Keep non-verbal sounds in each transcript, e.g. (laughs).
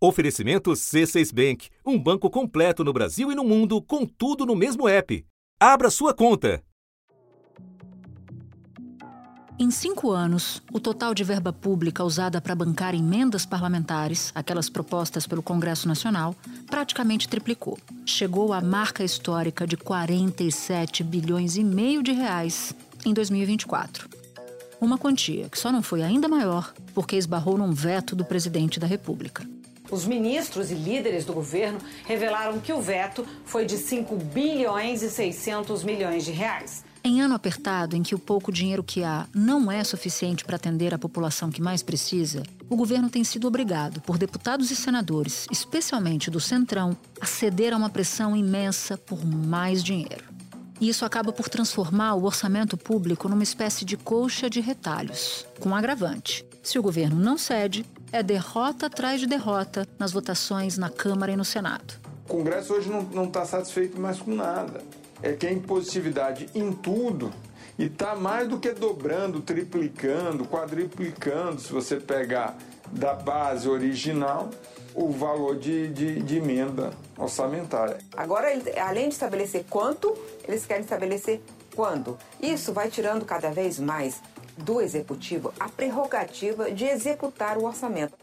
Oferecimento C6 Bank, um banco completo no Brasil e no mundo, com tudo no mesmo app. Abra sua conta. Em cinco anos, o total de verba pública usada para bancar emendas parlamentares, aquelas propostas pelo Congresso Nacional, praticamente triplicou. Chegou à marca histórica de 47 bilhões e meio de reais em 2024. Uma quantia que só não foi ainda maior porque esbarrou num veto do presidente da República. Os ministros e líderes do governo revelaram que o veto foi de 5 bilhões e 600 milhões de reais. Em ano apertado em que o pouco dinheiro que há não é suficiente para atender a população que mais precisa, o governo tem sido obrigado, por deputados e senadores, especialmente do Centrão, a ceder a uma pressão imensa por mais dinheiro. E isso acaba por transformar o orçamento público numa espécie de colcha de retalhos, com agravante. Se o governo não cede, é derrota atrás de derrota nas votações na Câmara e no Senado. O Congresso hoje não está satisfeito mais com nada é que a impositividade em tudo e está mais do que dobrando, triplicando, quadriplicando, se você pegar da base original, o valor de, de, de emenda orçamentária. Agora, além de estabelecer quanto, eles querem estabelecer quando. Isso vai tirando cada vez mais do executivo a prerrogativa de executar o orçamento.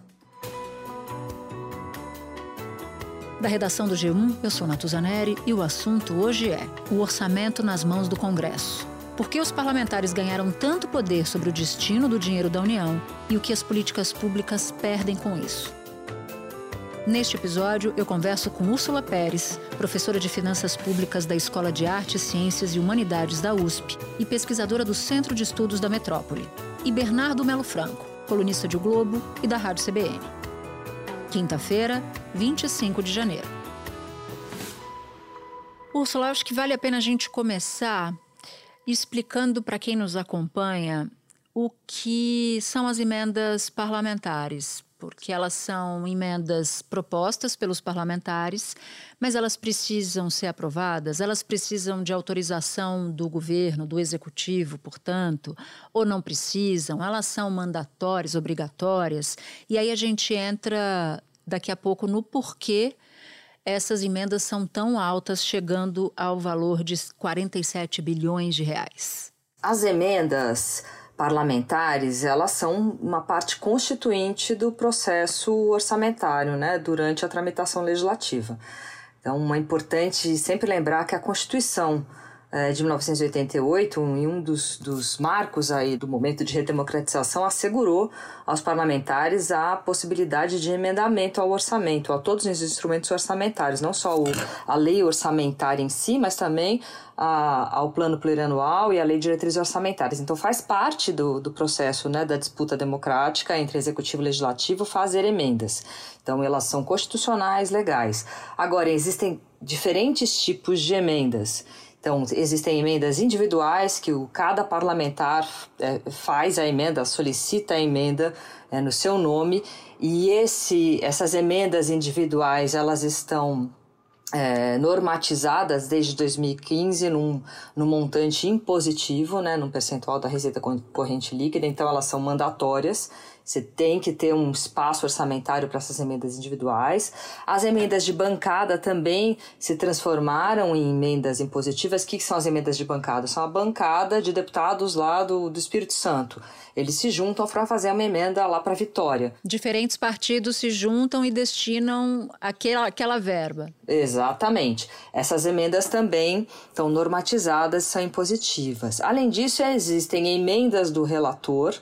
Da redação do G1, eu sou Natuzaneri e o assunto hoje é o orçamento nas mãos do Congresso. Por que os parlamentares ganharam tanto poder sobre o destino do dinheiro da União e o que as políticas públicas perdem com isso? Neste episódio, eu converso com Úrsula Pérez, professora de Finanças Públicas da Escola de Artes, Ciências e Humanidades da USP e pesquisadora do Centro de Estudos da Metrópole, e Bernardo Melo Franco, colunista de O Globo e da Rádio CBN. Quinta-feira, 25 de janeiro. Úrsula, acho que vale a pena a gente começar explicando para quem nos acompanha o que são as emendas parlamentares, porque elas são emendas propostas pelos parlamentares, mas elas precisam ser aprovadas, elas precisam de autorização do governo, do executivo, portanto, ou não precisam, elas são mandatórias, obrigatórias, e aí a gente entra daqui a pouco no porquê essas emendas são tão altas, chegando ao valor de 47 bilhões de reais. As emendas parlamentares, elas são uma parte constituinte do processo orçamentário, né, durante a tramitação legislativa. Então, é importante sempre lembrar que a Constituição de 1988, em um dos, dos marcos aí do momento de redemocratização, assegurou aos parlamentares a possibilidade de emendamento ao orçamento, a todos os instrumentos orçamentários, não só o, a lei orçamentária em si, mas também a, ao plano plurianual e a lei de diretrizes orçamentárias. Então faz parte do, do processo né, da disputa democrática entre executivo e legislativo fazer emendas. Então elas são constitucionais, legais. Agora, existem diferentes tipos de emendas. Então, existem emendas individuais que o, cada parlamentar é, faz a emenda, solicita a emenda é, no seu nome, e esse, essas emendas individuais elas estão é, normatizadas desde 2015 num, num montante impositivo, né, num percentual da receita corrente líquida, então elas são mandatórias você tem que ter um espaço orçamentário para essas emendas individuais. As emendas de bancada também se transformaram em emendas impositivas. O que são as emendas de bancada? São a bancada de deputados lá do, do Espírito Santo. Eles se juntam para fazer uma emenda lá para Vitória. Diferentes partidos se juntam e destinam aquela, aquela verba. Exatamente. Essas emendas também estão normatizadas, são impositivas. Além disso, existem emendas do relator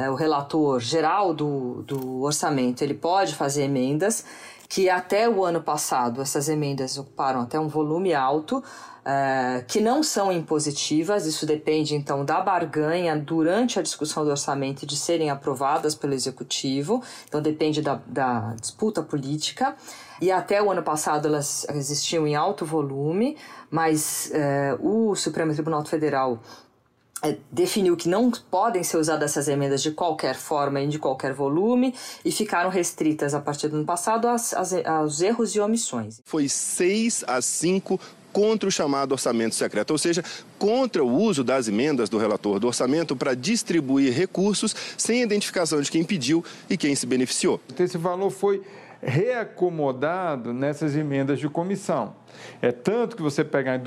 é, o relator geral do, do orçamento ele pode fazer emendas que até o ano passado essas emendas ocuparam até um volume alto, é, que não são impositivas, isso depende então da barganha durante a discussão do orçamento de serem aprovadas pelo executivo, então depende da, da disputa política. E até o ano passado elas existiam em alto volume, mas é, o Supremo Tribunal Federal definiu que não podem ser usadas essas emendas de qualquer forma e de qualquer volume e ficaram restritas a partir do ano passado aos, aos erros e omissões. Foi 6 a 5 contra o chamado orçamento secreto, ou seja, contra o uso das emendas do relator do orçamento para distribuir recursos sem identificação de quem pediu e quem se beneficiou. Esse valor foi reacomodado nessas emendas de comissão. É tanto que você pegar em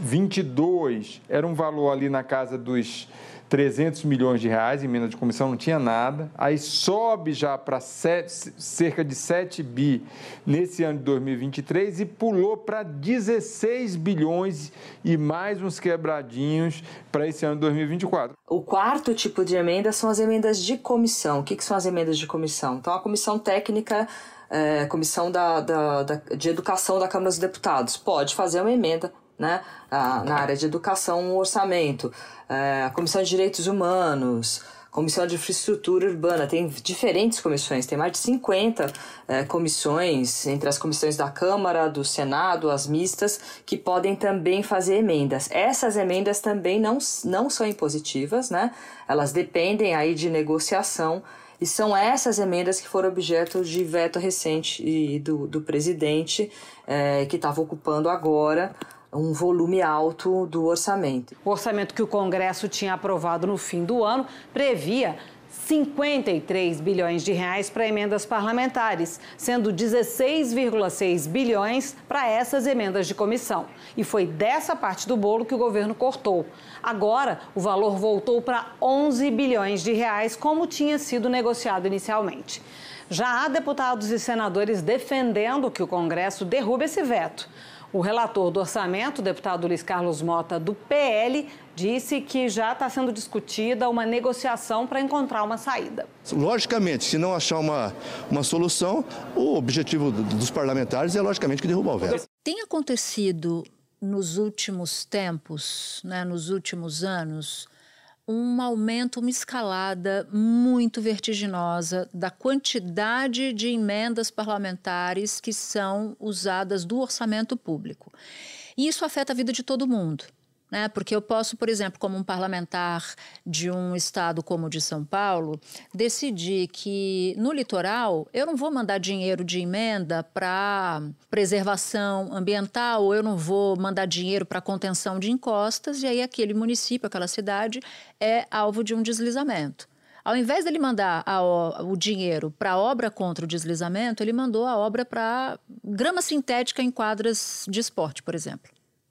2022, era um valor ali na casa dos 300 milhões de reais, emenda de comissão não tinha nada, aí sobe já para cerca de 7 bi nesse ano de 2023 e pulou para 16 bilhões e mais uns quebradinhos para esse ano de 2024. O quarto tipo de emenda são as emendas de comissão. O que, que são as emendas de comissão? Então, a comissão técnica é, comissão da, da, da, de educação da Câmara dos Deputados pode fazer uma emenda né, na área de educação, orçamento, é, a Comissão de Direitos Humanos, Comissão de Infraestrutura Urbana, tem diferentes comissões, tem mais de 50 é, comissões, entre as comissões da Câmara, do Senado, as mistas, que podem também fazer emendas. Essas emendas também não, não são impositivas, né? Elas dependem aí de negociação e são essas emendas que foram objeto de veto recente do, do presidente, é, que estava ocupando agora um volume alto do orçamento. O orçamento que o Congresso tinha aprovado no fim do ano previa 53 bilhões de reais para emendas parlamentares, sendo 16,6 bilhões para essas emendas de comissão. E foi dessa parte do bolo que o governo cortou. Agora, o valor voltou para 11 bilhões de reais, como tinha sido negociado inicialmente. Já há deputados e senadores defendendo que o Congresso derrube esse veto. O relator do orçamento, o deputado Luiz Carlos Mota, do PL, disse que já está sendo discutida uma negociação para encontrar uma saída. Logicamente, se não achar uma, uma solução, o objetivo dos parlamentares é, logicamente, que derrubar o veto. Tem acontecido nos últimos tempos, né, nos últimos anos, um aumento, uma escalada muito vertiginosa da quantidade de emendas parlamentares que são usadas do orçamento público. E isso afeta a vida de todo mundo né? Porque eu posso, por exemplo, como um parlamentar de um estado como o de São Paulo, decidir que no litoral eu não vou mandar dinheiro de emenda para preservação ambiental, eu não vou mandar dinheiro para contenção de encostas, e aí aquele município, aquela cidade é alvo de um deslizamento. Ao invés dele mandar a, o dinheiro para a obra contra o deslizamento, ele mandou a obra para grama sintética em quadras de esporte, por exemplo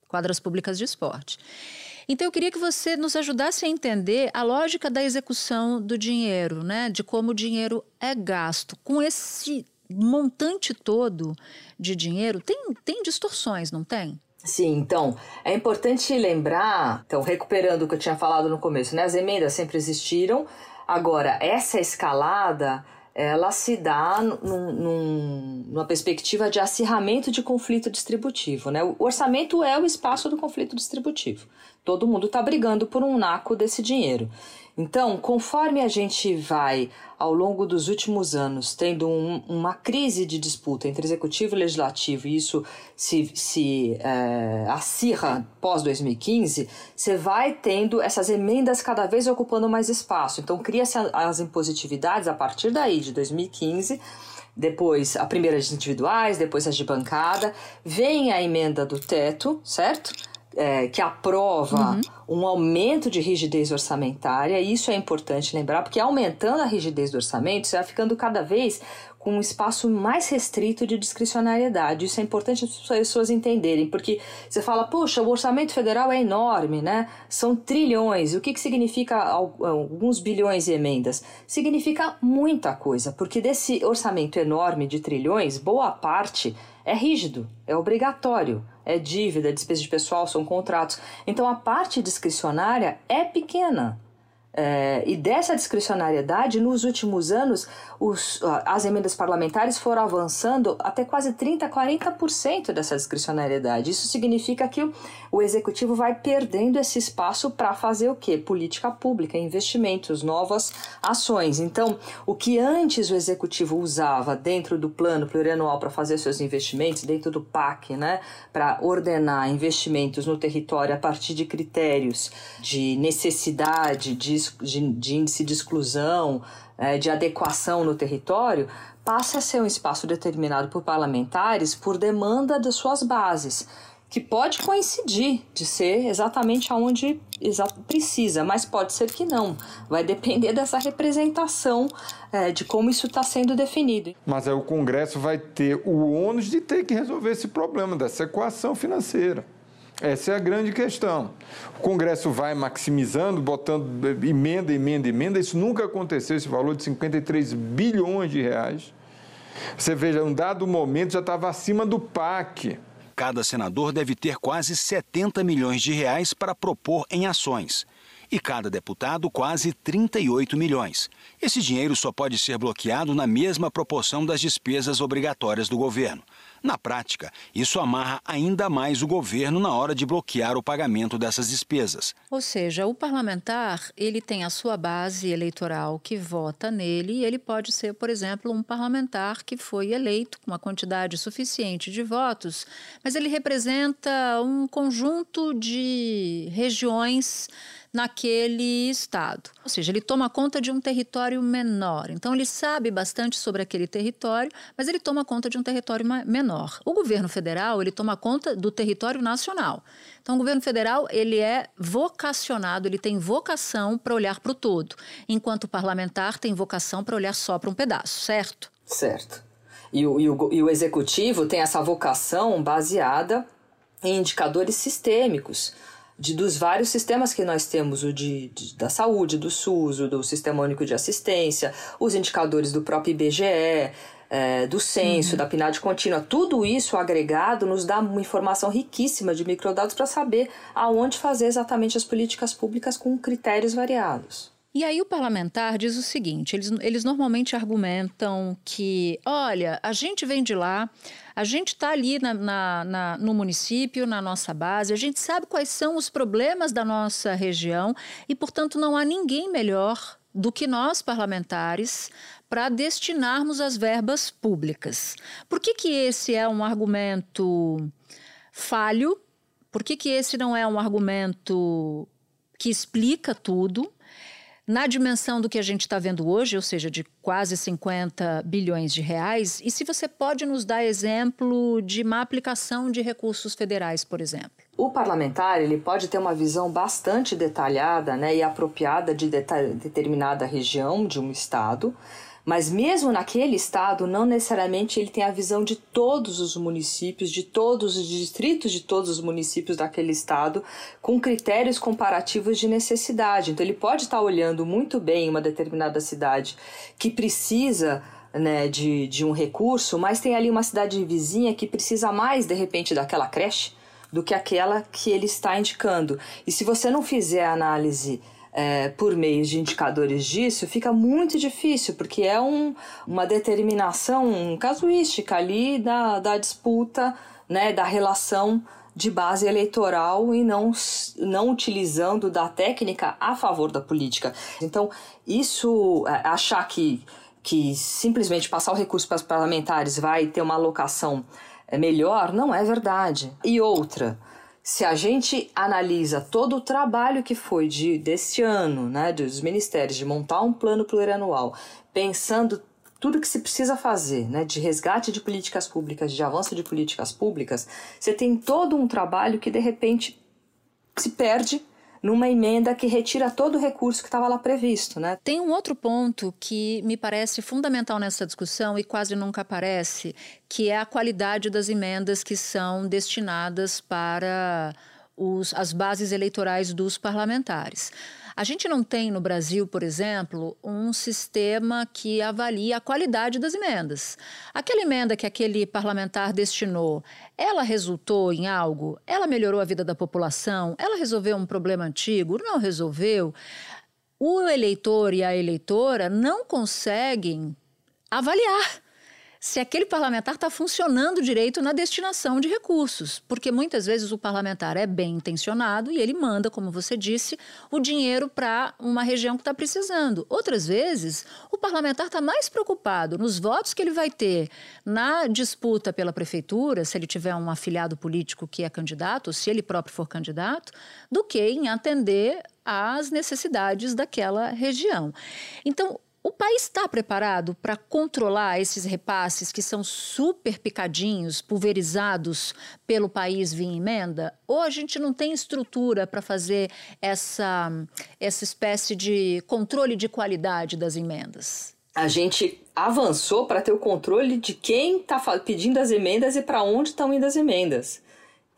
quadras públicas de esporte. Então eu queria que você nos ajudasse a entender a lógica da execução do dinheiro, né? De como o dinheiro é gasto. Com esse montante todo de dinheiro, tem, tem distorções, não tem? Sim, então, é importante lembrar, então, recuperando o que eu tinha falado no começo, né? As emendas sempre existiram, agora, essa escalada ela se dá num, num, numa perspectiva de acirramento de conflito distributivo. Né? O orçamento é o espaço do conflito distributivo. Todo mundo está brigando por um naco desse dinheiro. Então, conforme a gente vai, ao longo dos últimos anos, tendo um, uma crise de disputa entre executivo e legislativo, e isso se, se é, acirra pós-2015, você vai tendo essas emendas cada vez ocupando mais espaço. Então, cria-se as impositividades a partir daí, de 2015 depois a primeira as individuais, depois as de bancada, vem a emenda do teto, certo? É, que aprova uhum. um aumento de rigidez orçamentária, e isso é importante lembrar, porque aumentando a rigidez do orçamento, você vai ficando cada vez com um espaço mais restrito de discricionariedade. Isso é importante as pessoas entenderem, porque você fala, poxa, o orçamento federal é enorme, né? São trilhões. O que, que significa alguns bilhões de emendas? Significa muita coisa, porque desse orçamento enorme de trilhões, boa parte é rígido, é obrigatório, é dívida, despesa de pessoal, são contratos. Então a parte discricionária é pequena. É, e dessa discricionariedade, nos últimos anos, os, as emendas parlamentares foram avançando até quase 30%, 40% dessa discricionariedade. Isso significa que o, executivo vai perdendo esse espaço para fazer o quê? Política pública, investimentos, novas ações. Então, o que antes o executivo usava dentro do plano plurianual para fazer seus investimentos, dentro do PAC, né, para ordenar investimentos no território a partir de critérios de necessidade, de de, de índice de exclusão, é, de adequação no território, passa a ser um espaço determinado por parlamentares por demanda das suas bases. que pode coincidir de ser exatamente aonde precisa, mas pode ser que não. Vai depender dessa representação é, de como isso está sendo definido. Mas aí o Congresso vai ter o ônus de ter que resolver esse problema dessa equação financeira. Essa é a grande questão. O Congresso vai maximizando, botando emenda, emenda, emenda. Isso nunca aconteceu, esse valor de 53 bilhões de reais. Você veja, um dado momento já estava acima do PAC. Cada senador deve ter quase 70 milhões de reais para propor em ações. E cada deputado quase 38 milhões. Esse dinheiro só pode ser bloqueado na mesma proporção das despesas obrigatórias do governo. Na prática, isso amarra ainda mais o governo na hora de bloquear o pagamento dessas despesas. Ou seja, o parlamentar, ele tem a sua base eleitoral que vota nele e ele pode ser, por exemplo, um parlamentar que foi eleito com uma quantidade suficiente de votos, mas ele representa um conjunto de regiões naquele estado. Ou seja, ele toma conta de um território menor. Então, ele sabe bastante sobre aquele território, mas ele toma conta de um território menor. O governo federal, ele toma conta do território nacional. Então, o governo federal, ele é vocacionado, ele tem vocação para olhar para o todo, enquanto o parlamentar tem vocação para olhar só para um pedaço, certo? Certo. E o, e, o, e o executivo tem essa vocação baseada em indicadores sistêmicos de, dos vários sistemas que nós temos, o de, de, da saúde, do SUS, o do Sistema Único de Assistência, os indicadores do próprio IBGE, é, do censo, uhum. da PNAD contínua, tudo isso agregado nos dá uma informação riquíssima de microdados para saber aonde fazer exatamente as políticas públicas com critérios variados. E aí o parlamentar diz o seguinte: eles, eles normalmente argumentam que, olha, a gente vem de lá, a gente está ali na, na, na, no município, na nossa base, a gente sabe quais são os problemas da nossa região e, portanto, não há ninguém melhor do que nós parlamentares para destinarmos as verbas públicas. Por que, que esse é um argumento falho? Por que, que esse não é um argumento que explica tudo? Na dimensão do que a gente está vendo hoje, ou seja, de quase 50 bilhões de reais, e se você pode nos dar exemplo de má aplicação de recursos federais, por exemplo? O parlamentar ele pode ter uma visão bastante detalhada né, e apropriada de determinada região de um estado, mas mesmo naquele estado, não necessariamente ele tem a visão de todos os municípios, de todos os distritos de todos os municípios daquele estado, com critérios comparativos de necessidade. Então ele pode estar olhando muito bem uma determinada cidade que precisa né, de, de um recurso, mas tem ali uma cidade vizinha que precisa mais, de repente, daquela creche do que aquela que ele está indicando. E se você não fizer a análise é, por meio de indicadores disso, fica muito difícil, porque é um, uma determinação casuística ali da, da disputa, né, da relação de base eleitoral e não, não utilizando da técnica a favor da política. Então, isso, é, achar que, que simplesmente passar o recurso para os parlamentares vai ter uma alocação é, melhor, não é verdade. E outra, se a gente analisa todo o trabalho que foi de, desse ano, né, dos ministérios, de montar um plano plurianual, pensando tudo que se precisa fazer, né, de resgate de políticas públicas, de avanço de políticas públicas, você tem todo um trabalho que de repente se perde numa emenda que retira todo o recurso que estava lá previsto. Né? Tem um outro ponto que me parece fundamental nessa discussão e quase nunca aparece, que é a qualidade das emendas que são destinadas para os, as bases eleitorais dos parlamentares. A gente não tem no Brasil, por exemplo, um sistema que avalia a qualidade das emendas. Aquela emenda que aquele parlamentar destinou, ela resultou em algo? Ela melhorou a vida da população? Ela resolveu um problema antigo? Não resolveu? O eleitor e a eleitora não conseguem avaliar se aquele parlamentar está funcionando direito na destinação de recursos. Porque muitas vezes o parlamentar é bem intencionado e ele manda, como você disse, o dinheiro para uma região que está precisando. Outras vezes, o parlamentar está mais preocupado nos votos que ele vai ter na disputa pela prefeitura, se ele tiver um afiliado político que é candidato, ou se ele próprio for candidato, do que em atender às necessidades daquela região. Então, O país está preparado para controlar esses repasses que são super picadinhos, pulverizados pelo país via emenda? Ou a gente não tem estrutura para fazer essa, essa espécie de controle de qualidade das emendas? A gente avançou para ter o controle de quem está pedindo as emendas e para onde estão indo as emendas.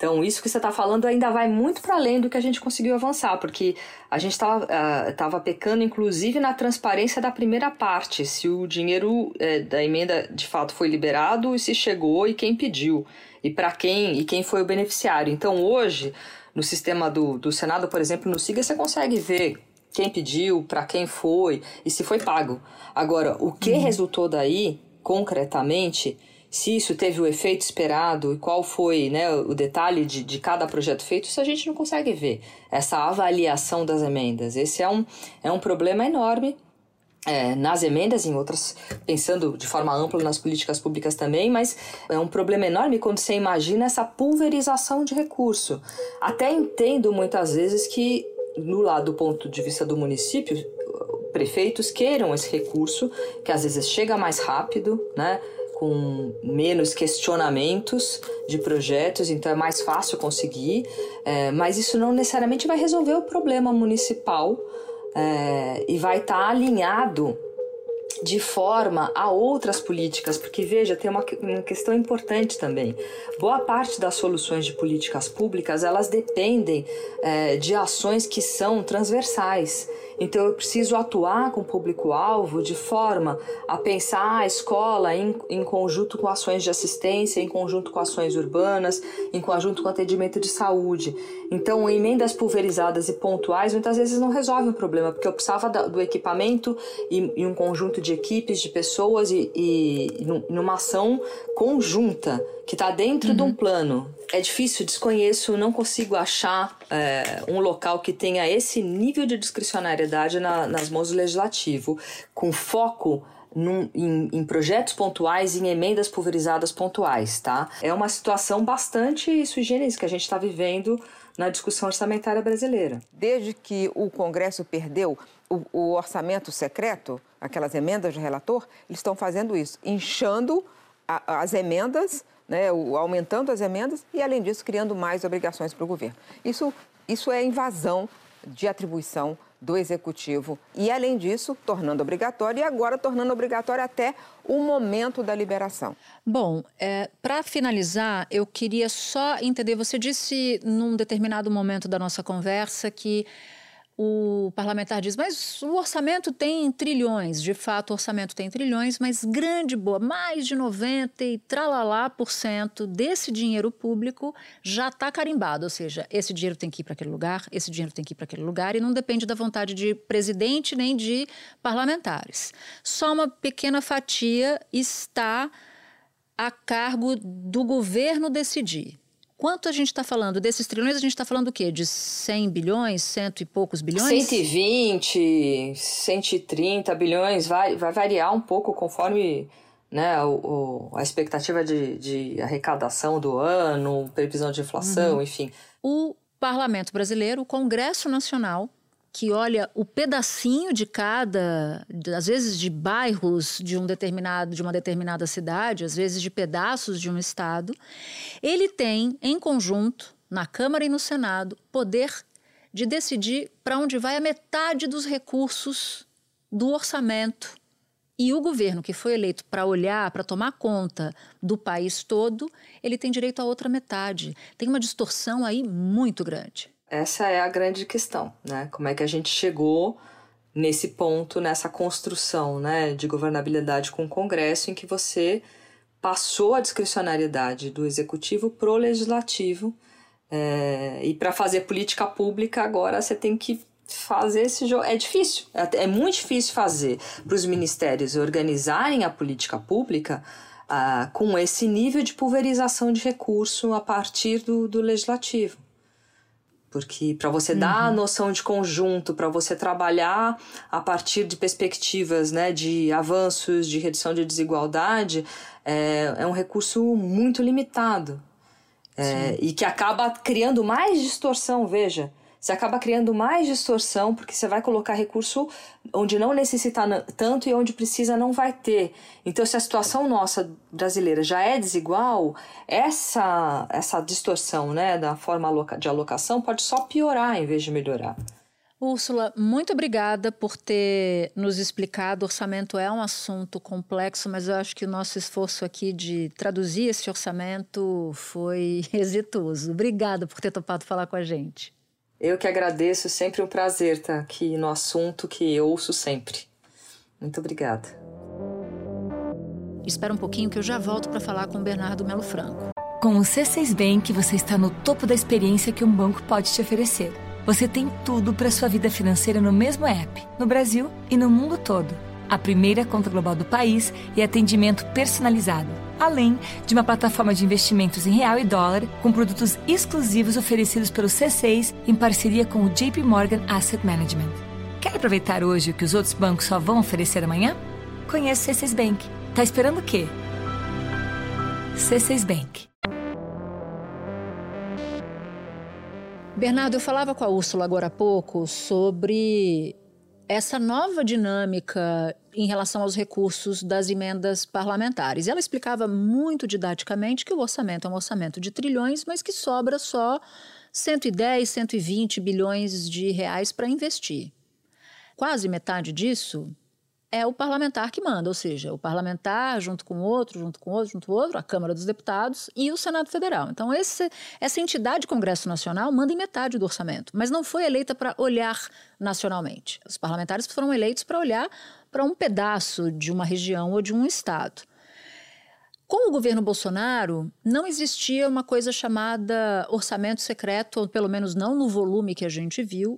Então, isso que você está falando ainda vai muito para além do que a gente conseguiu avançar, porque a gente estava uh, pecando, inclusive, na transparência da primeira parte, se o dinheiro uh, da emenda de fato foi liberado e se chegou e quem pediu, e para quem e quem foi o beneficiário. Então, hoje, no sistema do, do Senado, por exemplo, no SIGA, você consegue ver quem pediu, para quem foi e se foi pago. Agora, o que uhum. resultou daí, concretamente, se isso teve o efeito esperado e qual foi né, o detalhe de, de cada projeto feito, isso a gente não consegue ver. Essa avaliação das emendas. Esse é um, é um problema enorme é, nas emendas, em outras, pensando de forma ampla nas políticas públicas também, mas é um problema enorme quando você imagina essa pulverização de recurso. Até entendo muitas vezes que, no lado do ponto de vista do município, prefeitos queiram esse recurso, que às vezes chega mais rápido, né? Com menos questionamentos de projetos, então é mais fácil conseguir, é, mas isso não necessariamente vai resolver o problema municipal é, e vai estar tá alinhado de forma a outras políticas, porque veja, tem uma, uma, questão importante também. Boa parte das soluções de políticas públicas elas dependem é, de ações que são transversais. Então eu preciso atuar com o público-alvo de forma a pensar a escola em, em conjunto com ações de assistência, em conjunto com ações urbanas, em conjunto com atendimento de saúde. Então, emendas pulverizadas e pontuais muitas vezes não resolvem o problema, porque eu precisava do equipamento e, e um conjunto de equipes, de pessoas e, e numa ação conjunta que está dentro uhum. de um uhum. plano. É difícil, desconheço, não consigo achar é, um local que tenha esse nível de discricionariedade na, nas mãos do legislativo, com foco num, em, em, projetos pontuais, em emendas pulverizadas pontuais, tá? É uma situação bastante sui generis que a gente está vivendo na discussão orçamentária brasileira. Desde que o Congresso perdeu o, o orçamento secreto, aquelas emendas de relator, eles estão fazendo isso, inchando a, as emendas né, aumentando as emendas e, além disso, criando mais obrigações para o governo. Isso, isso é invasão de atribuição do executivo e, além disso, tornando obrigatório e agora tornando obrigatório até o momento da liberação. Bom, é, para finalizar, eu queria só entender. Você disse num determinado momento da nossa conversa que o parlamentar diz, mas o orçamento tem trilhões. De fato, o orçamento tem trilhões, mas grande boa, mais de 90 e tralalá por cento desse dinheiro público já está carimbado. Ou seja, esse dinheiro tem que ir para aquele lugar, esse dinheiro tem que ir para aquele lugar e não depende da vontade de presidente nem de parlamentares. Só uma pequena fatia está a cargo do governo decidir. Quanto a gente está falando desses trilhões? A gente está falando o quê? De 100 bilhões, cento e poucos bilhões? 120, 130 bilhões, vai, vai variar um pouco conforme né, o, o a expectativa de, de, arrecadação do ano, previsão de inflação, uhum. enfim. O Parlamento Brasileiro, o Congresso Nacional, que olha o pedacinho de cada, às vezes de bairros de um determinado, de uma determinada cidade, às vezes de pedaços de um estado, ele tem em conjunto na Câmara e no Senado poder de decidir para onde vai a metade dos recursos do orçamento. E o governo que foi eleito para olhar, para tomar conta do país todo, ele tem direito a outra metade. Tem uma distorção aí muito grande. Essa é a grande questão, né? Como é que a gente chegou nesse ponto, nessa construção, né, de governabilidade com o Congresso, em que você passou a discricionariedade do executivo pro legislativo é, e para fazer política pública agora você tem que fazer esse jogo. É difícil, é, é muito difícil fazer para os ministérios organizarem a política pública ah, com esse nível de pulverização de recurso a partir do, do legislativo. Porque para você uhum. dar a noção de conjunto, para você trabalhar a partir de perspectivas né, de avanços, de redução de desigualdade, é, é um recurso muito limitado. É, e que acaba criando mais distorção, veja. Você acaba criando mais distorção, porque você vai colocar recurso onde não necessita tanto e onde precisa não vai ter. Então, se a situação nossa brasileira já é desigual, essa, essa distorção né, da forma de alocação pode só piorar em vez de melhorar. Úrsula, muito obrigada por ter nos explicado. Orçamento é um assunto complexo, mas eu acho que o nosso esforço aqui de traduzir esse orçamento foi (laughs) exitoso. Obrigada por ter topado falar com a gente. Eu que agradeço, sempre um prazer estar aqui no assunto que eu ouço sempre. Muito obrigada. Espera um pouquinho que eu já volto para falar com o Bernardo Melo Franco. Com o C6 Bank, você está no topo da experiência que um banco pode te oferecer. Você tem tudo para sua vida financeira no mesmo app, no Brasil e no mundo todo. A primeira conta global do país e atendimento personalizado além de uma plataforma de investimentos em real e dólar com produtos exclusivos oferecidos pelo C6 em parceria com o JP Morgan Asset Management. Quer aproveitar hoje o que os outros bancos só vão oferecer amanhã? Conheça o C6 Bank. Tá esperando o quê? C6 Bank. Bernardo, eu falava com a Úrsula agora há pouco sobre essa nova dinâmica em relação aos recursos das emendas parlamentares. Ela explicava muito didaticamente que o orçamento é um orçamento de trilhões, mas que sobra só 110, 120 bilhões de reais para investir. Quase metade disso é o parlamentar que manda, ou seja, o parlamentar junto com outro, junto com outro, junto com outro, a Câmara dos Deputados e o Senado Federal. Então, esse, essa entidade Congresso Nacional manda em metade do orçamento, mas não foi eleita para olhar nacionalmente. Os parlamentares foram eleitos para olhar para um pedaço de uma região ou de um estado. Com o governo Bolsonaro, não existia uma coisa chamada orçamento secreto, ou pelo menos não no volume que a gente viu,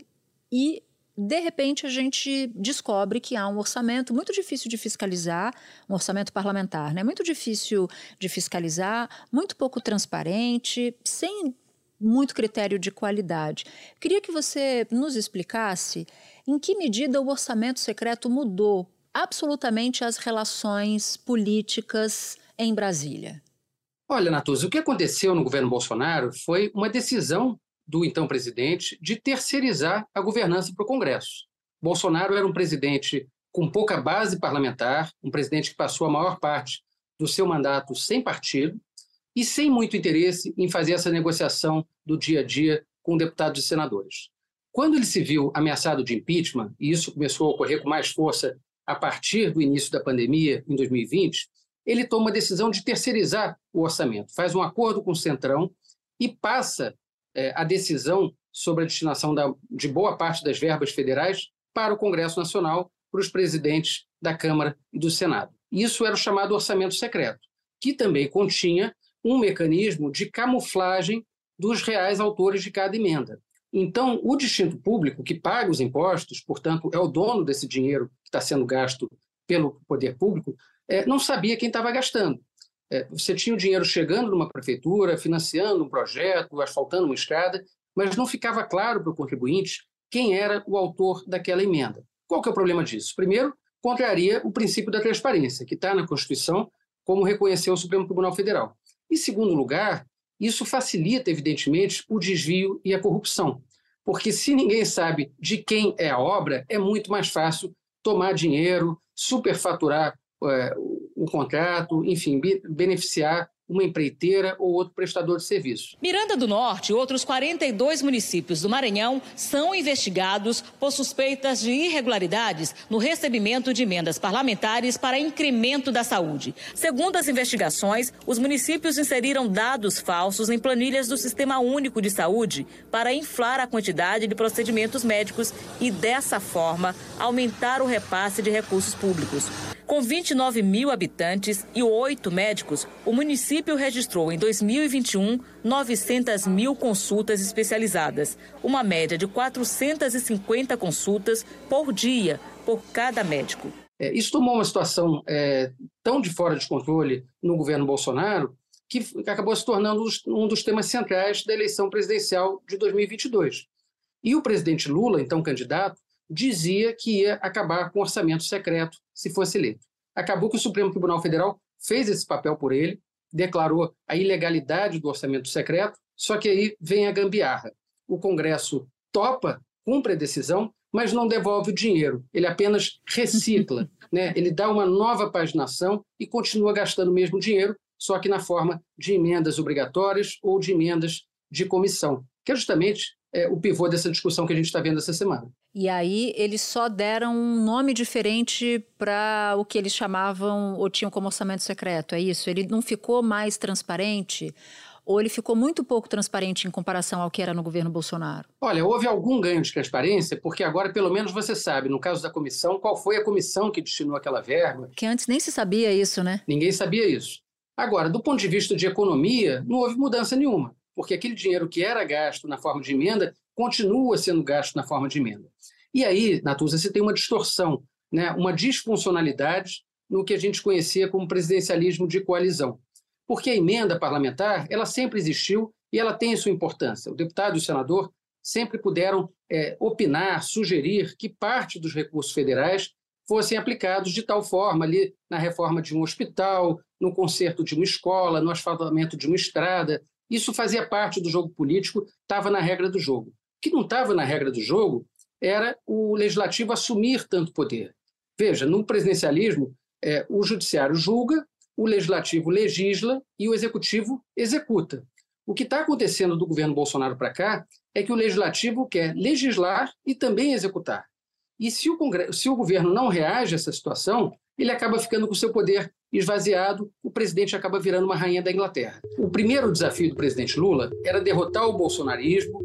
e de repente a gente descobre que há um orçamento muito difícil de fiscalizar, um orçamento parlamentar, né? Muito difícil de fiscalizar, muito pouco transparente, sem muito critério de qualidade. Queria que você nos explicasse em que medida o orçamento secreto mudou absolutamente as relações políticas em Brasília. Olha, Natuz, o que aconteceu no governo Bolsonaro foi uma decisão do então presidente de terceirizar a governança para o Congresso. Bolsonaro era um presidente com pouca base parlamentar, um presidente que passou a maior parte do seu mandato sem partido e sem muito interesse em fazer essa negociação do dia a dia com deputados e senadores. Quando ele se viu ameaçado de impeachment, e isso começou a ocorrer com mais força a partir do início da pandemia, em 2020, ele toma a decisão de terceirizar o orçamento, faz um acordo com o Centrão e passa é, a decisão sobre a destinação da, de boa parte das verbas federais para o Congresso Nacional, para os presidentes da Câmara e do Senado. Isso era o chamado orçamento secreto, que também continha um mecanismo de camuflagem dos reais autores de cada emenda. Então, o distinto público, que paga os impostos, portanto, é o dono desse dinheiro que está sendo gasto pelo poder público, é, não sabia quem estava gastando. É, você tinha o dinheiro chegando numa prefeitura, financiando um projeto, asfaltando uma estrada, mas não ficava claro para o contribuinte quem era o autor daquela emenda. Qual que é o problema disso? Primeiro, contraria o princípio da transparência, que está na Constituição, como reconheceu o Supremo Tribunal Federal. Em segundo lugar, isso facilita, evidentemente, o desvio e a corrupção, porque se ninguém sabe de quem é a obra, é muito mais fácil tomar dinheiro, superfaturar o contrato, enfim, beneficiar uma empreiteira ou outro prestador de serviço. Miranda do Norte e outros 42 municípios do Maranhão são investigados por suspeitas de irregularidades no recebimento de emendas parlamentares para incremento da saúde. Segundo as investigações, os municípios inseriram dados falsos em planilhas do Sistema Único de Saúde para inflar a quantidade de procedimentos médicos e, dessa forma, aumentar o repasse de recursos públicos. Com 29 mil habitantes e oito médicos, o município registrou em 2021 900 mil consultas especializadas, uma média de 450 consultas por dia por cada médico. É, isso tomou uma situação é, tão de fora de controle no governo Bolsonaro que acabou se tornando um dos temas centrais da eleição presidencial de 2022. E o presidente Lula, então candidato, dizia que ia acabar com o orçamento secreto se fosse eleito. Acabou que o Supremo Tribunal Federal fez esse papel por ele, declarou a ilegalidade do orçamento secreto, só que aí vem a gambiarra. O Congresso topa, cumpre a decisão, mas não devolve o dinheiro, ele apenas recicla, (laughs) né? ele dá uma nova paginação e continua gastando o mesmo dinheiro, só que na forma de emendas obrigatórias ou de emendas de comissão, que é justamente é, o pivô dessa discussão que a gente está vendo essa semana. E aí eles só deram um nome diferente para o que eles chamavam ou tinham como orçamento secreto, é isso? Ele não ficou mais transparente? ou ele ficou muito pouco transparente em comparação ao que era no governo Bolsonaro? Olha, houve algum ganho de transparência, porque agora pelo menos você sabe, no caso da comissão, qual foi a comissão que destinou aquela verba. Que antes nem se sabia isso, né? Ninguém sabia isso. Agora, do ponto de vista de economia, não houve mudança nenhuma, porque aquele dinheiro que era gasto na forma de emenda continua sendo gasto na forma de emenda. E aí, Natuza, você tem uma distorção, né? uma disfuncionalidade no que a gente conhecia como presidencialismo de coalizão porque a emenda parlamentar ela sempre existiu e ela tem sua importância. O deputado e o senador sempre puderam é, opinar, sugerir que parte dos recursos federais fossem aplicados de tal forma ali na reforma de um hospital, no conserto de uma escola, no asfaltamento de uma estrada. Isso fazia parte do jogo político, estava na regra do jogo. Que não estava na regra do jogo era o legislativo assumir tanto poder. Veja, no presidencialismo, é, o judiciário julga, o legislativo legisla e o executivo executa. O que está acontecendo do governo Bolsonaro para cá é que o legislativo quer legislar e também executar. E se o, Congresso, se o governo não reage a essa situação, ele acaba ficando com seu poder esvaziado, o presidente acaba virando uma rainha da Inglaterra. O primeiro desafio do presidente Lula era derrotar o bolsonarismo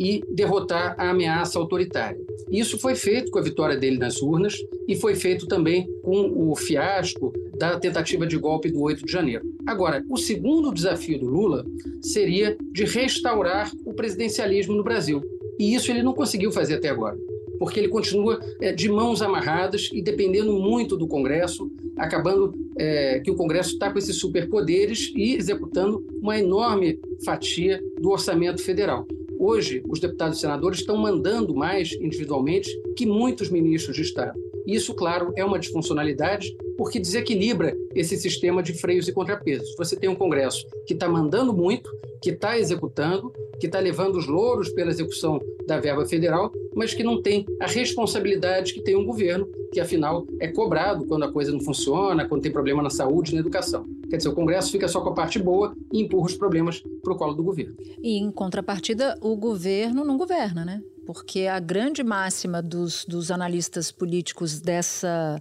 e derrotar a ameaça autoritária. Isso foi feito com a vitória dele nas urnas e foi feito também com o fiasco da tentativa de golpe do 8 de janeiro. Agora, o segundo desafio do Lula seria de restaurar o presidencialismo no Brasil. E isso ele não conseguiu fazer até agora, porque ele continua é, de mãos amarradas e dependendo muito do Congresso, acabando é, que o Congresso está com esses superpoderes e executando uma enorme fatia do orçamento federal. Hoje, os deputados e senadores estão mandando mais individualmente que muitos ministros de Estado. Isso, claro, é uma disfuncionalidade porque desequilibra esse sistema de freios e contrapesos. Você tem um Congresso que está mandando muito, que está executando, que está levando os louros pela execução da verba federal, mas que não tem a responsabilidade que tem um governo, que afinal é cobrado quando a coisa não funciona, quando tem problema na saúde, na educação. Quer dizer, o Congresso fica só com a parte boa e empurra os problemas para o colo do governo. E, em contrapartida, o governo não governa, né? Porque a grande máxima dos, dos analistas políticos dessa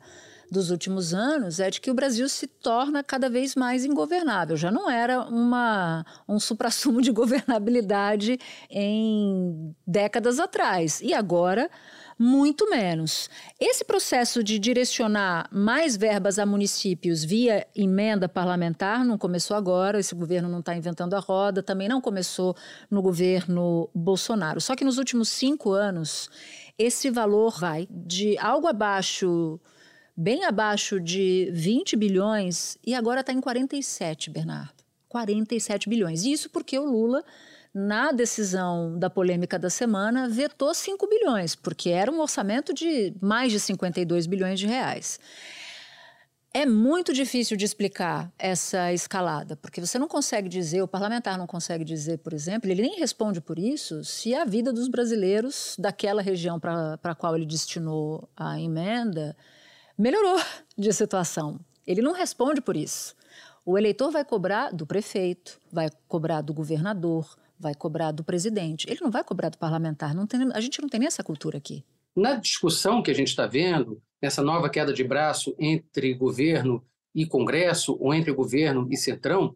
dos últimos anos é de que o Brasil se torna cada vez mais ingovernável. Já não era uma, um suprassumo de (laughs) governabilidade em décadas atrás. E agora muito menos. Esse processo de direcionar mais verbas a municípios via emenda parlamentar não começou agora, esse governo não está inventando a roda, também não começou no governo Bolsonaro. Só que nos últimos cinco anos, esse valor vai de algo abaixo bem abaixo de 20 bilhões e agora está em 47, Bernardo. 47 bilhões. Isso porque o Lula na decisão da polêmica da semana, vetou 5 bilhões, porque era um orçamento de mais de 52 bilhões de reais. É muito difícil de explicar essa escalada, porque você não consegue dizer, o parlamentar não consegue dizer, por exemplo, ele nem responde por isso, se a vida dos brasileiros daquela região para a qual ele destinou a emenda melhorou de situação. Ele não responde por isso. O eleitor vai cobrar do prefeito, vai cobrar do governador, vai cobrar do presidente. Ele não vai cobrar do parlamentar. Tem, a gente não tem nem essa cultura aqui. Na discussão que a gente está vendo, nessa nova queda de braço entre governo e Congresso, ou entre governo e centrão,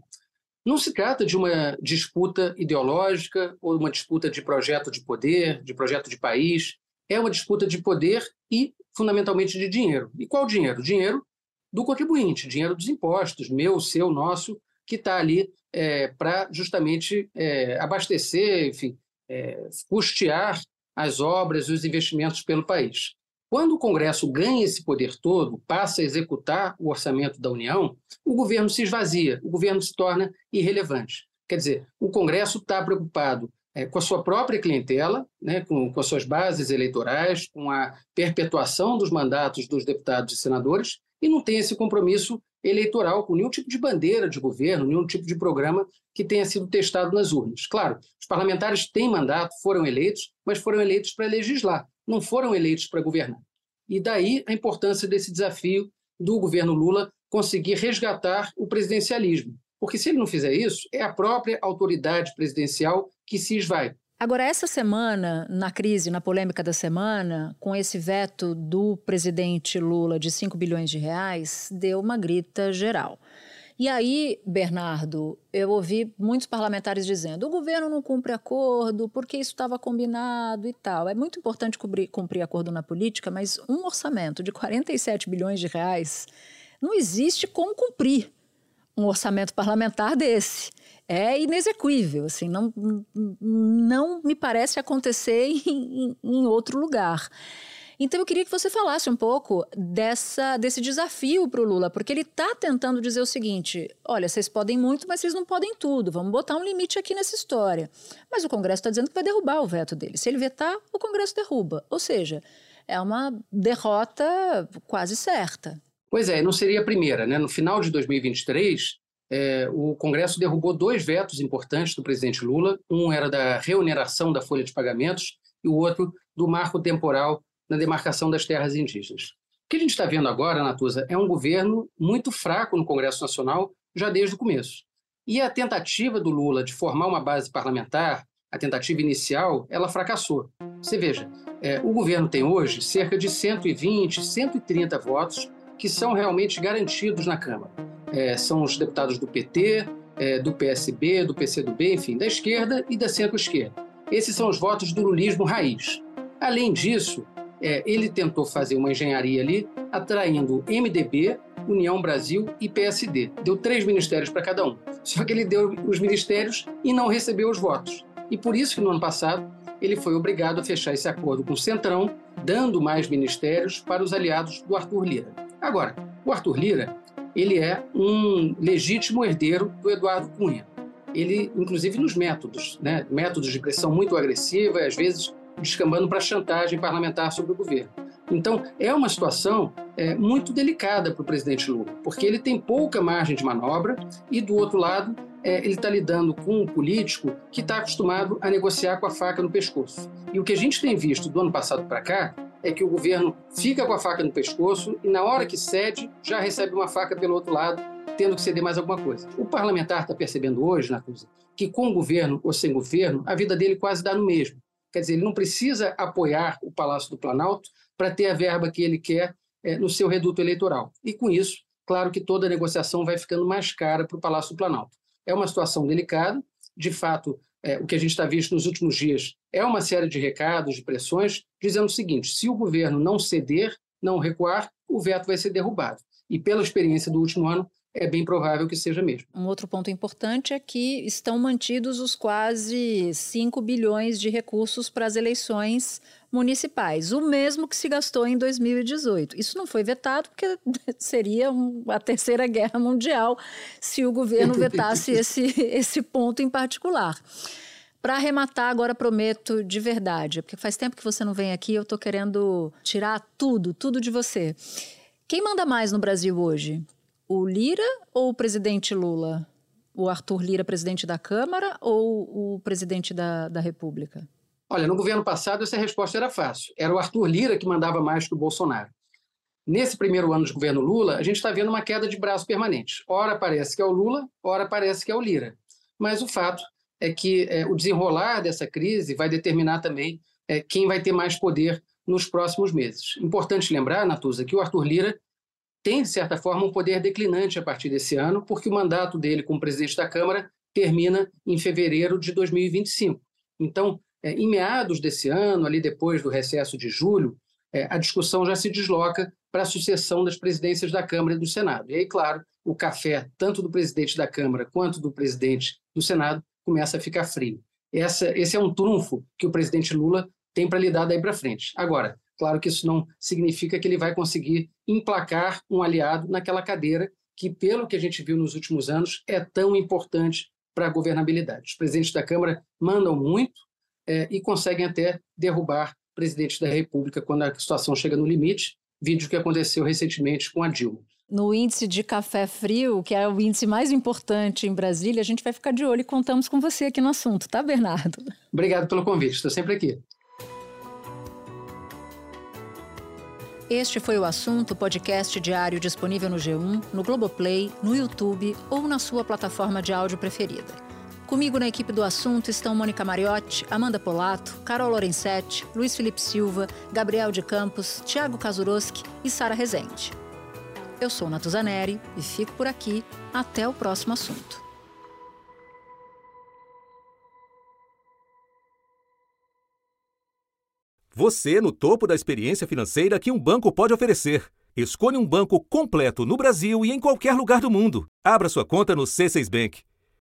não se trata de uma disputa ideológica ou uma disputa de projeto de poder, de projeto de país. É uma disputa de poder e, fundamentalmente, de dinheiro. E qual dinheiro? Dinheiro do contribuinte, dinheiro dos impostos, meu, seu, nosso, que está ali é, para justamente é, abastecer, enfim, é, custear as obras e os investimentos pelo país. Quando o Congresso ganha esse poder todo, passa a executar o orçamento da União, o governo se esvazia, o governo se torna irrelevante. Quer dizer, o Congresso está preocupado é, com a sua própria clientela, né, com, com as suas bases eleitorais, com a perpetuação dos mandatos dos deputados e senadores, e não tem esse compromisso eleitoral com nenhum tipo de bandeira de governo, nenhum tipo de programa que tenha sido testado nas urnas. Claro, os parlamentares têm mandato, foram eleitos, mas foram eleitos para legislar, não foram eleitos para governar. E daí a importância desse desafio do governo Lula conseguir resgatar o presidencialismo. Porque se ele não fizer isso, é a própria autoridade presidencial que se esvai. Agora, essa semana, na crise, na polêmica da semana, com esse veto do presidente Lula de 5 bilhões de reais, deu uma grita geral. E aí, Bernardo, eu ouvi muitos parlamentares dizendo: o governo não cumpre acordo porque isso estava combinado e tal. É muito importante cumprir, cumprir acordo na política, mas um orçamento de 47 bilhões de reais não existe como cumprir um orçamento parlamentar desse é inexequível, assim, não, não me parece acontecer (laughs) em, em outro lugar. Então eu queria que você falasse um pouco dessa, desse desafio para o Lula, porque ele está tentando dizer o seguinte: olha, vocês podem muito, mas vocês não podem tudo. Vamos botar um limite aqui nessa história. Mas o Congresso está dizendo que vai derrubar o veto dele. Se ele vetar, o Congresso derruba. Ou seja, é uma derrota quase certa. Pois é, não seria a primeira, né? No final de 2023, é, o Congresso derrubou dois vetos importantes do presidente Lula. Um era da reoneração da folha de pagamentos e o outro do marco temporal na demarcação das terras indígenas. O que a gente está vendo agora, Natuza, é um governo muito fraco no Congresso Nacional já desde o começo. E a tentativa do Lula de formar uma base parlamentar, a tentativa inicial, ela fracassou. Você veja, é, o governo tem hoje cerca de 120, 130 votos que são realmente garantidos na Câmara é, são os deputados do PT, é, do PSB, do PCdoB, enfim, da esquerda e da centro-esquerda. Esses são os votos do lulismo raiz. Além disso, é, ele tentou fazer uma engenharia ali, atraindo MDB, União Brasil e PSD. Deu três ministérios para cada um. Só que ele deu os ministérios e não recebeu os votos. E por isso que no ano passado ele foi obrigado a fechar esse acordo com o Centrão, dando mais ministérios para os aliados do Arthur Lira. Agora, o Arthur Lira ele é um legítimo herdeiro do Eduardo Cunha. Ele, inclusive nos métodos, né? métodos de pressão muito agressiva às vezes descambando para chantagem parlamentar sobre o governo. Então, é uma situação é, muito delicada para o presidente Lula, porque ele tem pouca margem de manobra e, do outro lado, é, ele está lidando com um político que está acostumado a negociar com a faca no pescoço. E o que a gente tem visto do ano passado para cá é que o governo fica com a faca no pescoço e, na hora que cede, já recebe uma faca pelo outro lado, tendo que ceder mais alguma coisa. O parlamentar está percebendo hoje, Natuza, que com governo ou sem governo, a vida dele quase dá no mesmo. Quer dizer, ele não precisa apoiar o Palácio do Planalto para ter a verba que ele quer é, no seu reduto eleitoral. E com isso, claro que toda a negociação vai ficando mais cara para o Palácio do Planalto. É uma situação delicada, de fato, é, o que a gente está visto nos últimos dias é uma série de recados, de pressões, dizendo o seguinte: se o governo não ceder, não recuar, o veto vai ser derrubado. E pela experiência do último ano, é bem provável que seja mesmo. Um outro ponto importante é que estão mantidos os quase 5 bilhões de recursos para as eleições municipais, o mesmo que se gastou em 2018. Isso não foi vetado porque (laughs) seria um, a terceira guerra mundial se o governo vetasse esse, (laughs) esse ponto em particular. Para arrematar, agora prometo de verdade, porque faz tempo que você não vem aqui, eu estou querendo tirar tudo, tudo de você. Quem manda mais no Brasil hoje? O Lira ou o presidente Lula? O Arthur Lira, presidente da Câmara, ou o presidente da, da República? Olha, no governo passado essa resposta era fácil. Era o Arthur Lira que mandava mais que o Bolsonaro. Nesse primeiro ano de governo Lula, a gente está vendo uma queda de braço permanente. Ora parece que é o Lula, ora parece que é o Lira. Mas o fato é que é, o desenrolar dessa crise vai determinar também é, quem vai ter mais poder nos próximos meses. Importante lembrar, Natuza, que o Arthur Lira tem, de certa forma, um poder declinante a partir desse ano, porque o mandato dele como presidente da Câmara termina em fevereiro de 2025. Então, em meados desse ano, ali depois do recesso de julho, é, a discussão já se desloca para a sucessão das presidências da Câmara e do Senado. E aí, claro, o café, tanto do presidente da Câmara quanto do presidente do Senado, começa a ficar frio. Essa, esse é um trunfo que o presidente Lula tem para lidar daí para frente. Agora, claro que isso não significa que ele vai conseguir emplacar um aliado naquela cadeira que, pelo que a gente viu nos últimos anos, é tão importante para a governabilidade. Os presidentes da Câmara mandam muito, é, e conseguem até derrubar presidente da República quando a situação chega no limite, vídeo que aconteceu recentemente com a Dilma. no índice de café frio, que é o índice mais importante em Brasília, a gente vai ficar de olho e contamos com você aqui no assunto, tá, Bernardo? Obrigado pelo convite, estou sempre aqui. Este foi o assunto podcast diário disponível no G1, no Globoplay, no YouTube ou na sua plataforma de áudio preferida. Comigo na equipe do assunto estão Mônica Mariotti, Amanda Polato, Carol Lorenzetti, Luiz Felipe Silva, Gabriel de Campos, Tiago Kazuroski e Sara Rezende. Eu sou Natuzaneri e fico por aqui. Até o próximo assunto. Você no topo da experiência financeira que um banco pode oferecer. Escolha um banco completo no Brasil e em qualquer lugar do mundo. Abra sua conta no C6 Bank.